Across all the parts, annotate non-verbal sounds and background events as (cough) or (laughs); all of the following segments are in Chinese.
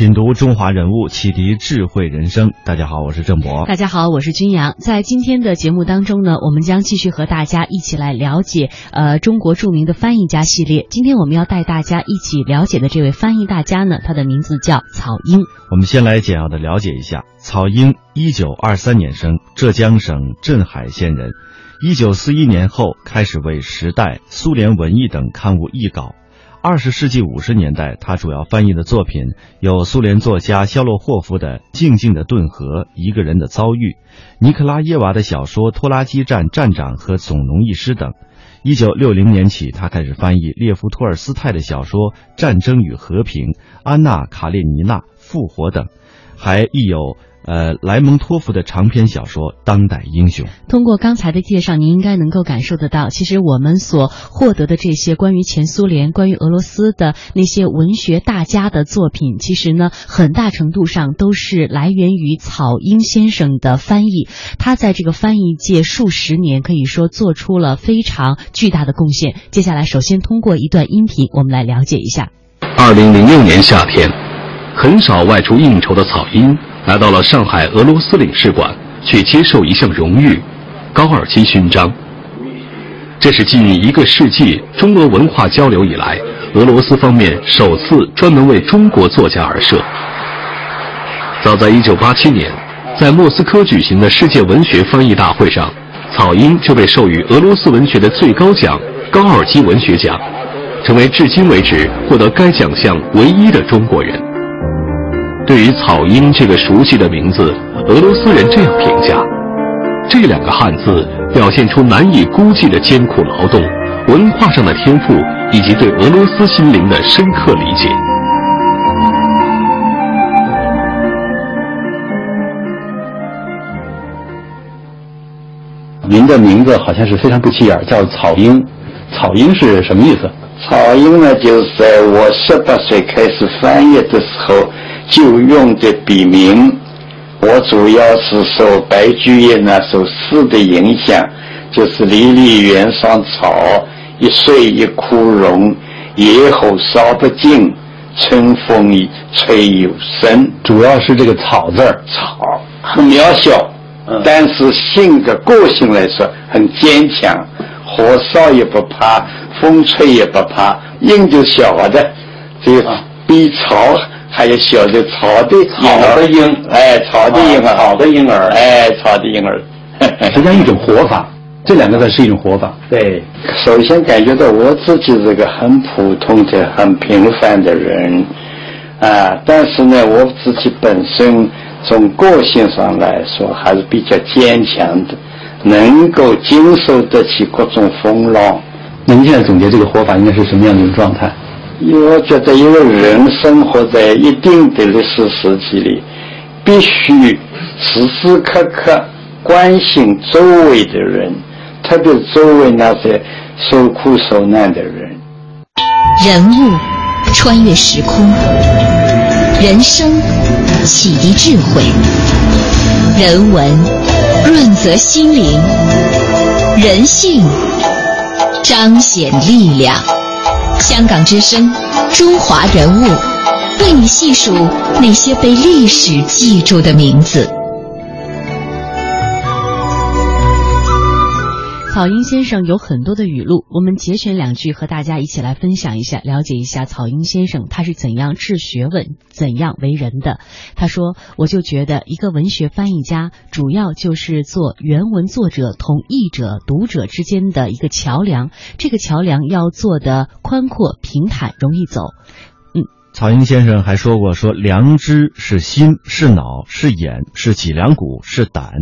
品读中华人物，启迪智慧人生。大家好，我是郑博。大家好，我是君阳。在今天的节目当中呢，我们将继续和大家一起来了解呃中国著名的翻译家系列。今天我们要带大家一起了解的这位翻译大家呢，他的名字叫草婴。我们先来简要的了解一下，草婴，一九二三年生，浙江省镇海县人。一九四一年后开始为《时代》《苏联文艺》等刊物译稿。二十世纪五十年代，他主要翻译的作品有苏联作家肖洛霍夫的《静静的顿河》《一个人的遭遇》，尼克拉耶娃的小说《拖拉机站站长》和《总农艺师》等。一九六零年起，他开始翻译列夫·托尔斯泰的小说《战争与和平》《安娜·卡列尼娜》《复活》等，还译有。呃，莱蒙托夫的长篇小说《当代英雄》。通过刚才的介绍，您应该能够感受得到，其实我们所获得的这些关于前苏联、关于俄罗斯的那些文学大家的作品，其实呢，很大程度上都是来源于草婴先生的翻译。他在这个翻译界数十年，可以说做出了非常巨大的贡献。接下来，首先通过一段音频，我们来了解一下。二零零六年夏天，很少外出应酬的草婴。来到了上海俄罗斯领事馆，去接受一项荣誉——高尔基勋章。这是近一个世纪中俄文化交流以来，俄罗斯方面首次专门为中国作家而设。早在1987年，在莫斯科举行的世界文学翻译大会上，草婴就被授予俄罗斯文学的最高奖——高尔基文学奖，成为至今为止获得该奖项唯一的中国人。对于草婴这个熟悉的名字，俄罗斯人这样评价：这两个汉字表现出难以估计的艰苦劳动、文化上的天赋以及对俄罗斯心灵的深刻理解。您的名字好像是非常不起眼，叫草婴。草婴是什么意思？草婴呢，就是在我十八岁开始翻译的时候。就用的笔名，我主要是受白居易那首诗的影响，就是“离离原上草，一岁一枯荣，野火烧不尽，春风吹又生”。主要是这个“草”字儿，草很渺小，但是性格个性来说很坚强，火烧也不怕，风吹也不怕，硬就小的，这比草。还有小的草的草的婴，哎，草的婴儿，草的婴儿，哎，草的婴儿，(laughs) 实际上一种活法，这两个字是一种活法。对，首先感觉到我自己是个很普通的、很平凡的人，啊，但是呢，我自己本身从个性上来说还是比较坚强的，能够经受得起各种风浪。那您现在总结这个活法应该是什么样的一种状态？因为我觉得一个人生活在一定的历史时期里，必须时时刻刻关心周围的人，特别周围那些受苦受难的人。人物穿越时空，人生启迪智慧，人文润泽心灵，人性彰显力量。香港之声，中华人物，为你细数那些被历史记住的名字。草婴先生有很多的语录，我们节选两句和大家一起来分享一下，了解一下草婴先生他是怎样治学问、怎样为人的。他说：“我就觉得一个文学翻译家，主要就是做原文作者同译者、读者之间的一个桥梁。这个桥梁要做的宽阔、平坦、容易走。”嗯，草婴先生还说过：“说良知是心，是脑，是眼，是脊梁骨，是胆。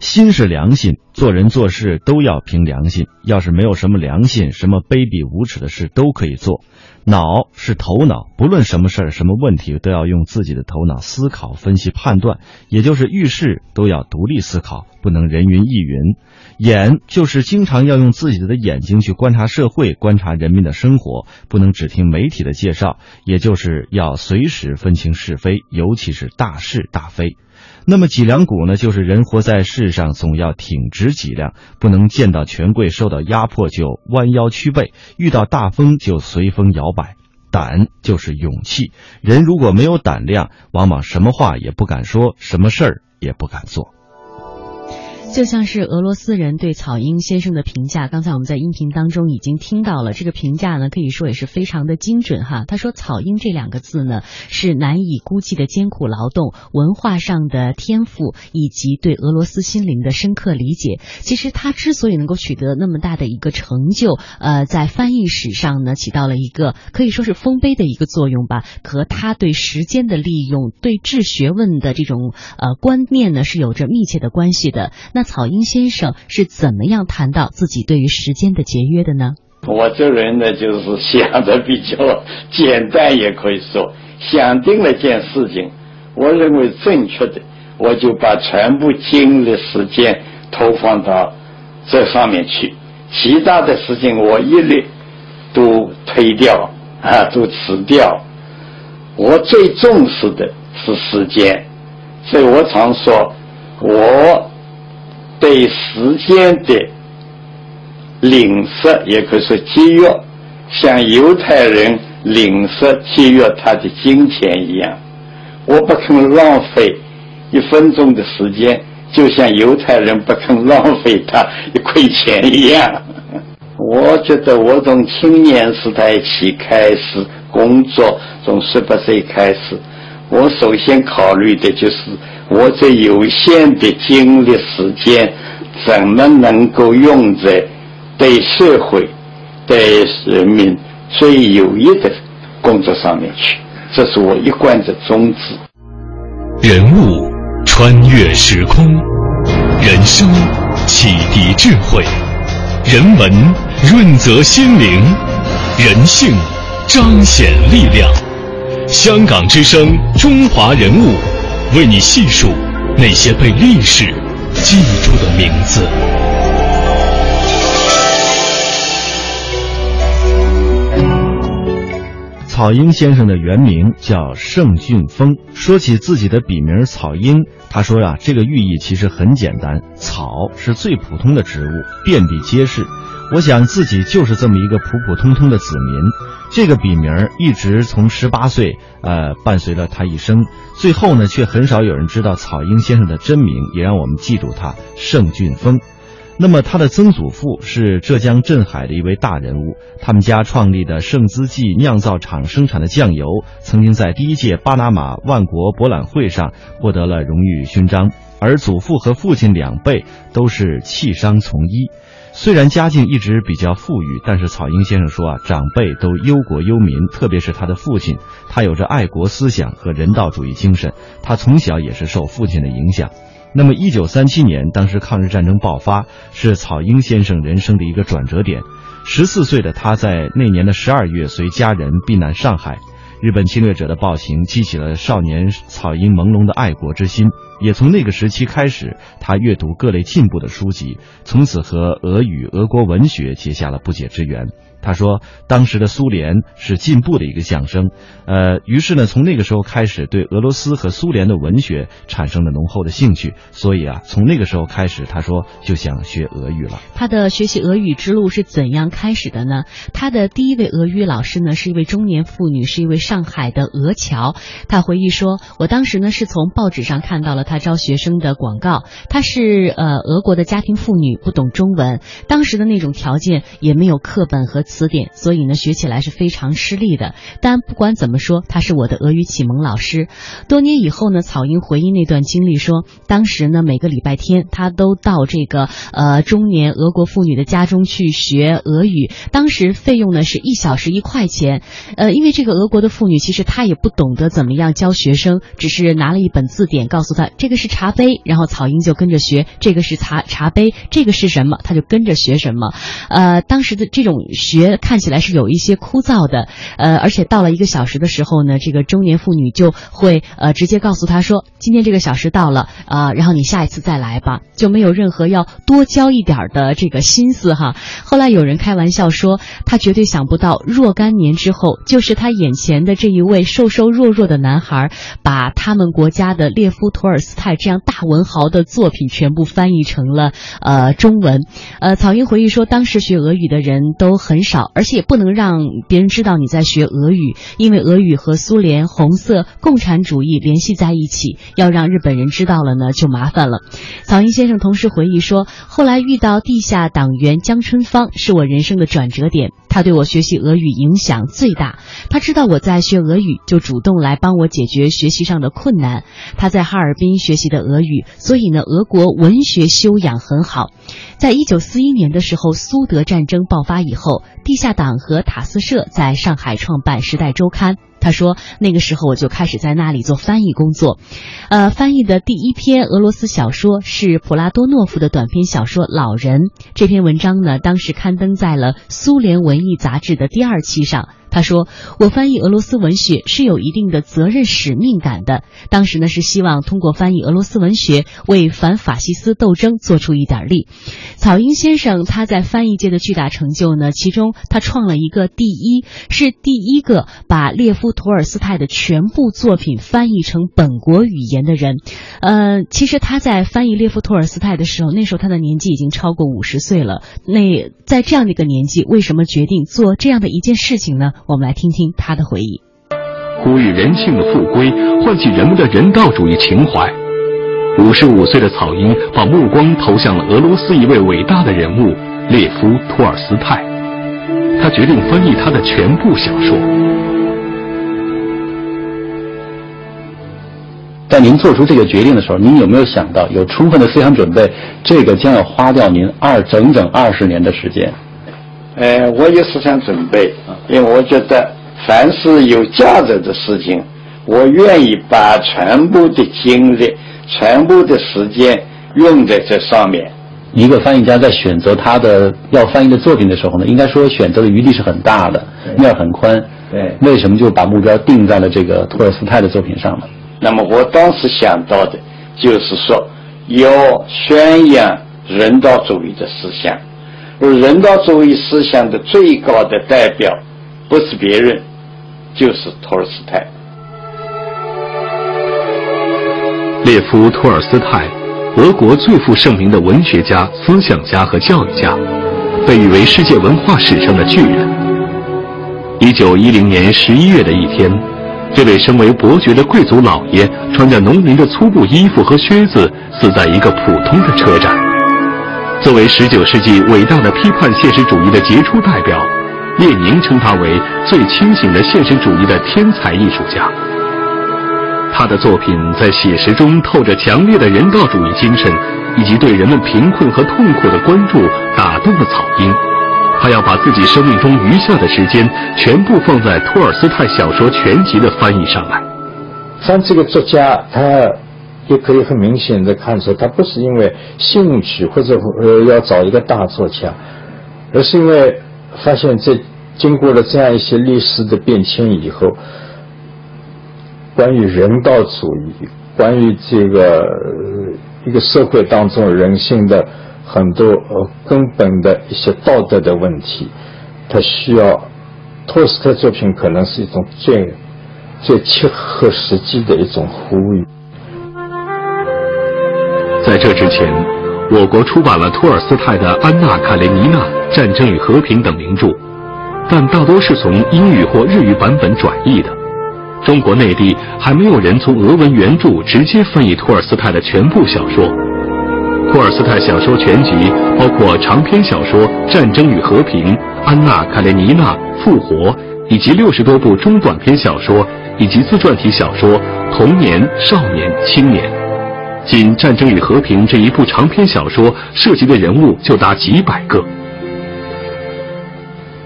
心是良心。”做人做事都要凭良心，要是没有什么良心，什么卑鄙无耻的事都可以做。脑是头脑，不论什么事儿、什么问题，都要用自己的头脑思考、分析、判断，也就是遇事都要独立思考，不能人云亦云。眼就是经常要用自己的眼睛去观察社会、观察人民的生活，不能只听媒体的介绍，也就是要随时分清是非，尤其是大是大非。那么脊梁骨呢，就是人活在世上总要挺直脊梁，不能见到权贵受到压迫就弯腰屈背，遇到大风就随风摇摆。胆就是勇气，人如果没有胆量，往往什么话也不敢说，什么事儿也不敢做。就像是俄罗斯人对草婴先生的评价，刚才我们在音频当中已经听到了。这个评价呢，可以说也是非常的精准哈。他说“草婴”这两个字呢，是难以估计的艰苦劳动、文化上的天赋以及对俄罗斯心灵的深刻理解。其实他之所以能够取得那么大的一个成就，呃，在翻译史上呢，起到了一个可以说是丰碑的一个作用吧。和他对时间的利用、对治学问的这种呃观念呢，是有着密切的关系的。那草婴先生是怎么样谈到自己对于时间的节约的呢？我这人呢，就是想的比较简单，也可以说想定了件事情，我认为正确的，我就把全部精力、时间投放到这上面去，其他的事情我一律都推掉啊，都辞掉。我最重视的是时间，所以我常说，我。对时间的吝啬，也可以说节约，像犹太人吝啬节约他的金钱一样，我不肯浪费一分钟的时间，就像犹太人不肯浪费他一块钱一样。我觉得我从青年时代起开始工作，从十八岁开始，我首先考虑的就是。我这有限的精力时间，怎么能够用在对社会、对人民最有益的工作上面去？这是我一贯的宗旨。人物穿越时空，人生启迪智慧，人文润泽心灵，人性彰显力量。香港之声，中华人物。为你细数那些被历史记住的名字。草婴先生的原名叫盛俊峰。说起自己的笔名草婴，他说呀，这个寓意其实很简单：草是最普通的植物，遍地皆是。我想自己就是这么一个普普通通的子民。这个笔名一直从十八岁，呃，伴随了他一生。最后呢，却很少有人知道草婴先生的真名，也让我们记住他盛俊峰。那么他的曾祖父是浙江镇海的一位大人物，他们家创立的盛资记酿造厂生产的酱油，曾经在第一届巴拿马万国博览会上获得了荣誉勋章。而祖父和父亲两辈都是弃商从医。虽然家境一直比较富裕，但是草婴先生说啊，长辈都忧国忧民，特别是他的父亲，他有着爱国思想和人道主义精神，他从小也是受父亲的影响。那么，一九三七年，当时抗日战争爆发，是草婴先生人生的一个转折点。十四岁的他在那年的十二月，随家人避难上海。日本侵略者的暴行激起了少年草婴朦胧的爱国之心，也从那个时期开始，他阅读各类进步的书籍，从此和俄语、俄国文学结下了不解之缘。他说，当时的苏联是进步的一个象征，呃，于是呢，从那个时候开始，对俄罗斯和苏联的文学产生了浓厚的兴趣。所以啊，从那个时候开始，他说就想学俄语了。他的学习俄语之路是怎样开始的呢？他的第一位俄语老师呢，是一位中年妇女，是一位上海的俄侨。他回忆说，我当时呢是从报纸上看到了他招学生的广告。她是呃俄国的家庭妇女，不懂中文，当时的那种条件也没有课本和。词典，所以呢学起来是非常吃力的。但不管怎么说，他是我的俄语。启蒙老师。多年以后呢，草英回忆那段经历说，当时呢每个礼拜天他都到这个呃中年俄国妇女的家中去学俄语，当时费用呢是一小时一块钱。呃，因为这个俄国的妇女其实她也不懂得怎么样教学生，只是拿了一本字典告诉他这个是茶杯，然后草英就跟着学这个是茶茶杯，这个是什么，他就跟着学什么。呃，当时的这种学觉看起来是有一些枯燥的，呃，而且到了一个小时的时候呢，这个中年妇女就会呃直接告诉他说，今天这个小时到了啊，然后你下一次再来吧，就没有任何要多教一点的这个心思哈。后来有人开玩笑说，他绝对想不到若干年之后，就是他眼前的这一位瘦瘦弱弱的男孩，把他们国家的列夫·托尔斯泰这样大文豪的作品全部翻译成了呃中文。呃，草英回忆说，当时学俄语的人都很少，而且也不能让别人知道你在学俄语，因为俄语和苏联红色共产主义联系在一起，要让日本人知道了呢就麻烦了。曹英先生同时回忆说，后来遇到地下党员江春芳，是我人生的转折点。他对我学习俄语影响最大。他知道我在学俄语，就主动来帮我解决学习上的困难。他在哈尔滨学习的俄语，所以呢，俄国文学修养很好。在一九四一年的时候，苏德战争爆发以后，地下党和塔斯社在上海创办《时代周刊》。他说：“那个时候我就开始在那里做翻译工作，呃，翻译的第一篇俄罗斯小说是普拉多诺夫的短篇小说《老人》。这篇文章呢，当时刊登在了苏联文艺杂志的第二期上。”他说：“我翻译俄罗斯文学是有一定的责任使命感的。当时呢，是希望通过翻译俄罗斯文学为反法西斯斗争做出一点力。”草英先生他在翻译界的巨大成就呢，其中他创了一个第一，是第一个把列夫·托尔斯泰的全部作品翻译成本国语言的人。呃，其实他在翻译列夫·托尔斯泰的时候，那时候他的年纪已经超过五十岁了。那在这样的一个年纪，为什么决定做这样的一件事情呢？我们来听听他的回忆。呼吁人性的复归，唤起人们的人道主义情怀。五十五岁的草英把目光投向了俄罗斯一位伟大的人物列夫·托尔斯泰，他决定翻译他的全部小说。在您做出这个决定的时候，您有没有想到，有充分的思想准备，这个将要花掉您二整整二十年的时间？呃，我有思想准备，因为我觉得凡是有价值的事情，我愿意把全部的精力、全部的时间用在这上面。一个翻译家在选择他的要翻译的作品的时候呢，应该说选择的余地是很大的，面很宽。对，为什么就把目标定在了这个托尔斯泰的作品上呢？那么我当时想到的，就是说要宣扬人道主义的思想。而人道主义思想的最高的代表，不是别人，就是托尔斯泰。列夫·托尔斯泰，俄国最负盛名的文学家、思想家和教育家，被誉为世界文化史上的巨人。一九一零年十一月的一天，这位身为伯爵的贵族老爷，穿着农民的粗布衣服和靴子，死在一个普通的车站。作为十九世纪伟大的批判现实主义的杰出代表，列宁称他为最清醒的现实主义的天才艺术家。他的作品在写实中透着强烈的人道主义精神，以及对人们贫困和痛苦的关注，打动了草婴。他要把自己生命中余下的时间全部放在托尔斯泰小说全集的翻译上来。像这个作家，他。也可以很明显的看出，他不是因为兴趣或者呃要找一个大作家，而是因为发现这经过了这样一些历史的变迁以后，关于人道主义，关于这个呃一个社会当中人性的很多呃根本的一些道德的问题，他需要托斯泰作品可能是一种最最切合实际的一种呼吁。在这之前，我国出版了托尔斯泰的《安娜·卡列尼娜》《战争与和平》等名著，但大多是从英语或日语版本转译的。中国内地还没有人从俄文原著直接翻译托尔斯泰的全部小说。托尔斯泰小说全集包括长篇小说《战争与和平》《安娜·卡列尼娜》《复活》，以及六十多部中短篇小说以及自传体小说《童年、少年、青年》。仅《战争与和平》这一部长篇小说涉及的人物就达几百个。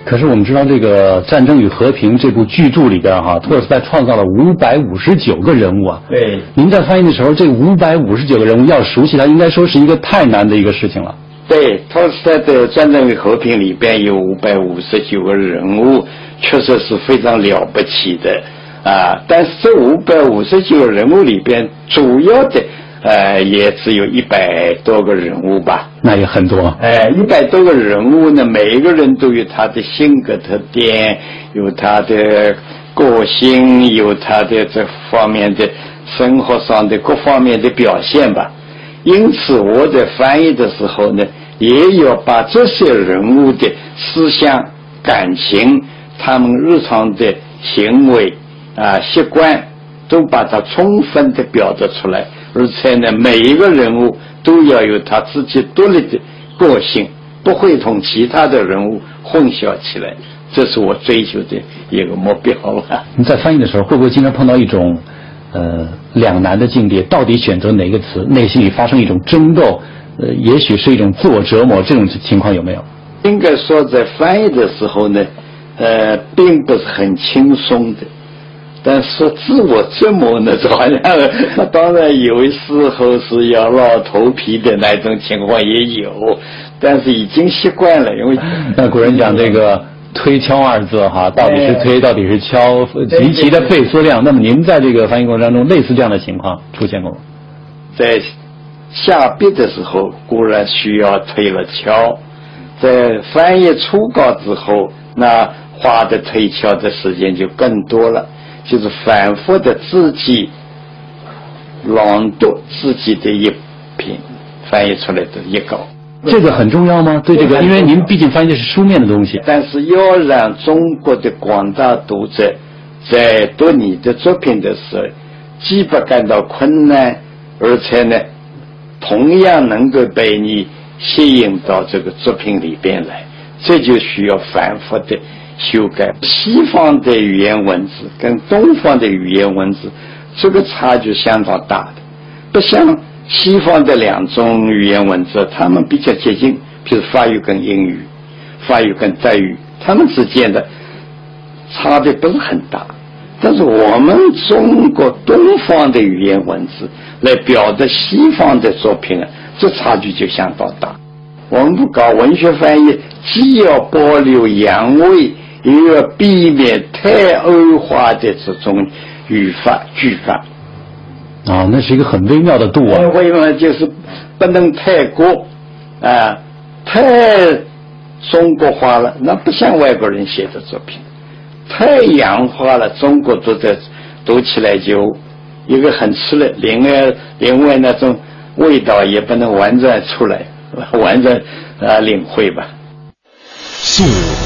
可是我们知道，这个《战争与和平》这部巨著里边，哈，托尔斯泰创造了五百五十九个人物啊。对。您在翻译的时候，这五百五十九个人物要熟悉，它应该说是一个太难的一个事情了。对，托尔斯泰的《战争与和平》里边有五百五十九个人物，确实是非常了不起的啊。但是这五百五十九个人物里边，主要的。呃，也只有一百多个人物吧，那也很多。哎，一百多个人物呢，每一个人都有他的性格特点，有他的个性，有他的这方面的生活上的各方面的表现吧。因此，我在翻译的时候呢，也要把这些人物的思想、感情、他们日常的行为啊习惯，都把它充分的表达出来。而且呢，每一个人物都要有他自己独立的个性，不会同其他的人物混淆起来。这是我追求的一个目标了。(laughs) 你在翻译的时候，会不会经常碰到一种呃两难的境地？到底选择哪个词？内心里发生一种争斗，呃，也许是一种自我折磨。这种情况有没有？应该说，在翻译的时候呢，呃，并不是很轻松的。但是自我折磨呢，好像当然有时候是要老头皮的那种情况也有，但是已经习惯了，因为 (laughs) 那古人讲这个推敲二字哈，到底是推，到底是敲，极其的费思量。那么您在这个翻译过程当中，类似这样的情况出现过吗？在下笔的时候固然需要推了敲，在翻译初稿之后，那花的推敲的时间就更多了。就是反复的自己朗读自己的一篇翻译出来的一稿，这个很重要吗？对这个，因为您毕竟翻译的是书面的东西。但是要让中国的广大读者在读你的作品的时候，既不感到困难，而且呢，同样能够被你吸引到这个作品里边来，这就需要反复的。修改西方的语言文字跟东方的语言文字，这个差距相当大的，不像西方的两种语言文字，他们比较接近，比如法语跟英语，法语跟德语，他们之间的差别不是很大。但是我们中国东方的语言文字来表达西方的作品啊，这差距就相当大。我们不搞文学翻译，既要保留洋味。又要避免太欧化的这种语法句法啊，那是一个很微妙的度啊。微妙就是不能太过啊，太中国化了，那不像外国人写的作品；太洋化了，中国读者读起来就一个很吃力，另外另外那种味道也不能完全出来，完全啊领会吧。溯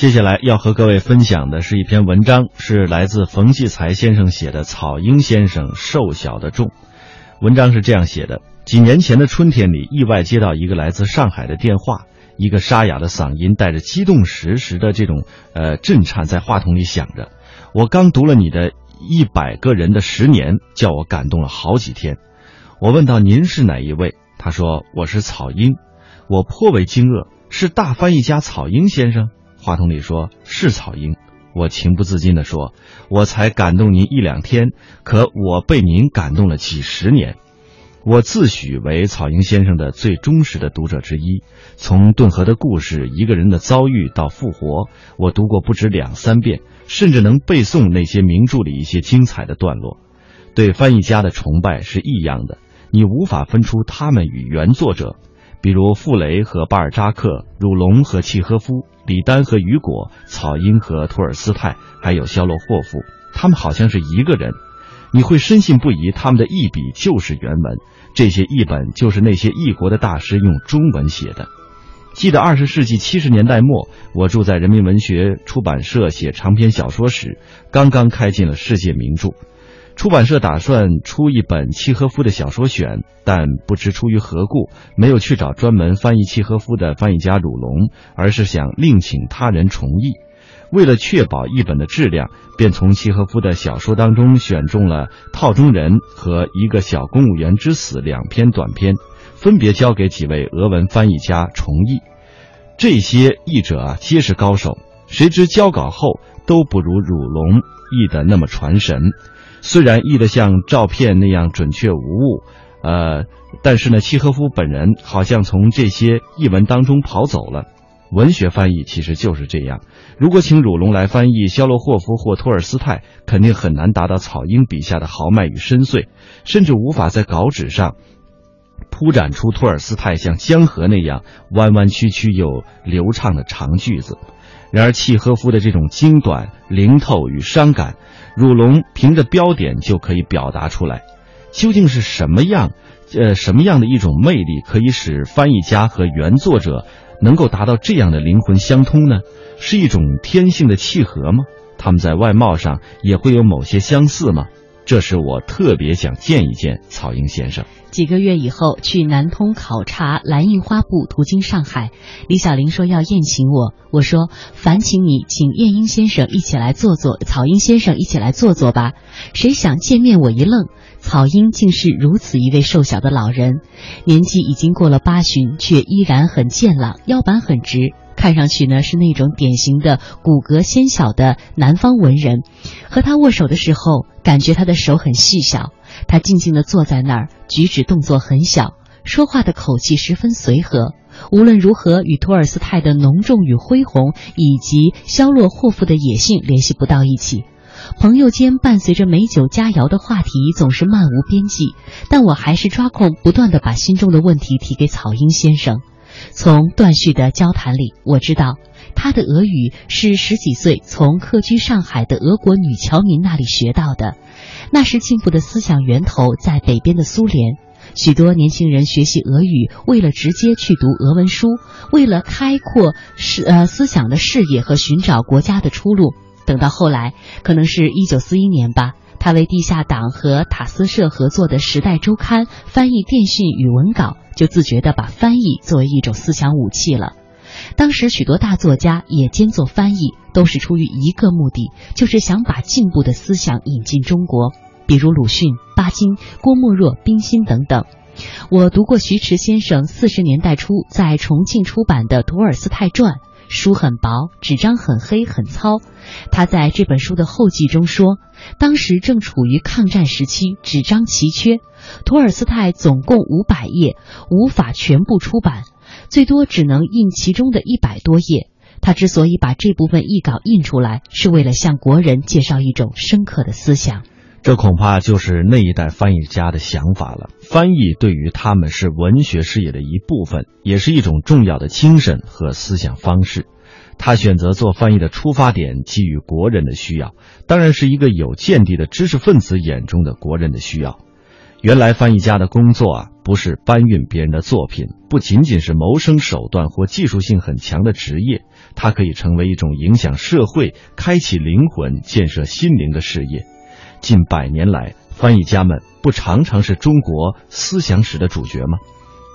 接下来要和各位分享的是一篇文章，是来自冯骥才先生写的《草婴先生瘦小的重》。文章是这样写的：几年前的春天里，意外接到一个来自上海的电话，一个沙哑的嗓音带着激动时时的这种呃震颤在话筒里响着。我刚读了你的一百个人的十年，叫我感动了好几天。我问到您是哪一位？他说我是草婴。我颇为惊愕，是大翻译家草婴先生。话筒里说：“是草婴。”我情不自禁地说：“我才感动您一两天，可我被您感动了几十年。”我自诩为草婴先生的最忠实的读者之一。从顿河的故事、一个人的遭遇到复活，我读过不止两三遍，甚至能背诵那些名著里一些精彩的段落。对翻译家的崇拜是异样的，你无法分出他们与原作者。比如傅雷和巴尔扎克、鲁龙和契诃夫、李丹和雨果、草婴和托尔斯泰，还有肖洛霍夫，他们好像是一个人。你会深信不疑，他们的译笔就是原文，这些译本就是那些异国的大师用中文写的。记得二十世纪七十年代末，我住在人民文学出版社写长篇小说时，刚刚开进了世界名著。出版社打算出一本契诃夫的小说选，但不知出于何故，没有去找专门翻译契诃夫的翻译家鲁龙，而是想另请他人重译。为了确保译本的质量，便从契诃夫的小说当中选中了《套中人》和《一个小公务员之死》两篇短篇，分别交给几位俄文翻译家重译。这些译者啊，皆是高手，谁知交稿后都不如鲁龙译的那么传神。虽然译得像照片那样准确无误，呃，但是呢，契诃夫本人好像从这些译文当中跑走了。文学翻译其实就是这样，如果请鲁龙来翻译肖洛霍夫或托尔斯泰，肯定很难达到草婴笔下的豪迈与深邃，甚至无法在稿纸上铺展出托尔斯泰像江河那样弯弯曲曲又流畅的长句子。然而契诃夫的这种精短、灵透与伤感。汝龙凭着标点就可以表达出来，究竟是什么样，呃，什么样的一种魅力，可以使翻译家和原作者能够达到这样的灵魂相通呢？是一种天性的契合吗？他们在外貌上也会有某些相似吗？这是我特别想见一见草婴先生。几个月以后，去南通考察蓝印花布，途经上海，李小玲说要宴请我。我说：“烦请你请晏婴先生一起来坐坐，草婴先生一起来坐坐吧。”谁想见面，我一愣，草婴竟是如此一位瘦小的老人，年纪已经过了八旬，却依然很健朗，腰板很直，看上去呢是那种典型的骨骼纤小的南方文人。和他握手的时候，感觉他的手很细小。他静静地坐在那儿，举止动作很小，说话的口气十分随和。无论如何，与托尔斯泰的浓重与恢宏，以及肖洛霍夫的野性联系不到一起。朋友间伴随着美酒佳肴的话题总是漫无边际，但我还是抓空不断地把心中的问题提给草婴先生。从断续的交谈里，我知道他的俄语是十几岁从客居上海的俄国女侨民那里学到的。那时进步的思想源头在北边的苏联，许多年轻人学习俄语，为了直接去读俄文书，为了开阔视呃思想的视野和寻找国家的出路。等到后来，可能是一九四一年吧，他为地下党和塔斯社合作的《时代周刊》翻译电讯与文稿，就自觉地把翻译作为一种思想武器了。当时许多大作家也兼做翻译，都是出于一个目的，就是想把进步的思想引进中国。比如鲁迅、巴金、郭沫若、冰心等等。我读过徐迟先生四十年代初在重庆出版的《托尔斯泰传》，书很薄，纸张很黑很糙。他在这本书的后记中说，当时正处于抗战时期，纸张奇缺，托尔斯泰总共五百页，无法全部出版。最多只能印其中的一百多页。他之所以把这部分译稿印出来，是为了向国人介绍一种深刻的思想。这恐怕就是那一代翻译家的想法了。翻译对于他们是文学事业的一部分，也是一种重要的精神和思想方式。他选择做翻译的出发点基于国人的需要，当然是一个有见地的知识分子眼中的国人的需要。原来翻译家的工作啊，不是搬运别人的作品，不仅仅是谋生手段或技术性很强的职业，它可以成为一种影响社会、开启灵魂、建设心灵的事业。近百年来，翻译家们不常常是中国思想史的主角吗？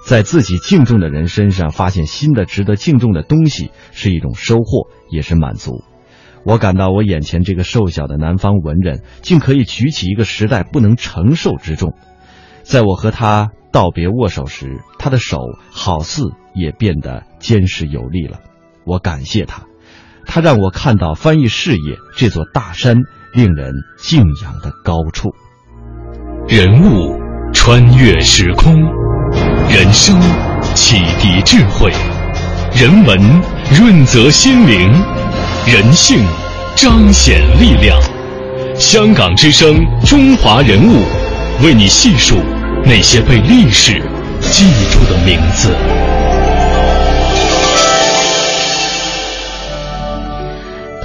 在自己敬重的人身上发现新的值得敬重的东西，是一种收获，也是满足。我感到我眼前这个瘦小的南方文人，竟可以举起一个时代不能承受之重。在我和他道别握手时，他的手好似也变得坚实有力了。我感谢他，他让我看到翻译事业这座大山令人敬仰的高处。人物穿越时空，人生启迪智慧，人文润泽心灵，人性彰显力量。香港之声，中华人物，为你细数那些被历史记住的名字。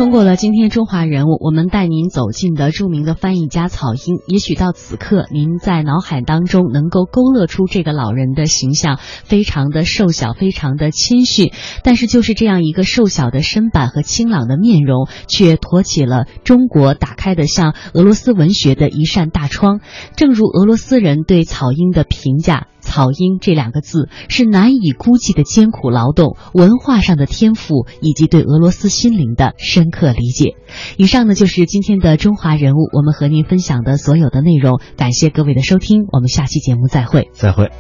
通过了今天中华人物，我们带您走进的著名的翻译家草婴。也许到此刻，您在脑海当中能够勾勒出这个老人的形象，非常的瘦小，非常的谦逊。但是就是这样一个瘦小的身板和清朗的面容，却托起了中国打开的向俄罗斯文学的一扇大窗。正如俄罗斯人对草婴的评价。草婴这两个字是难以估计的艰苦劳动、文化上的天赋以及对俄罗斯心灵的深刻理解。以上呢就是今天的中华人物，我们和您分享的所有的内容。感谢各位的收听，我们下期节目再会。再会。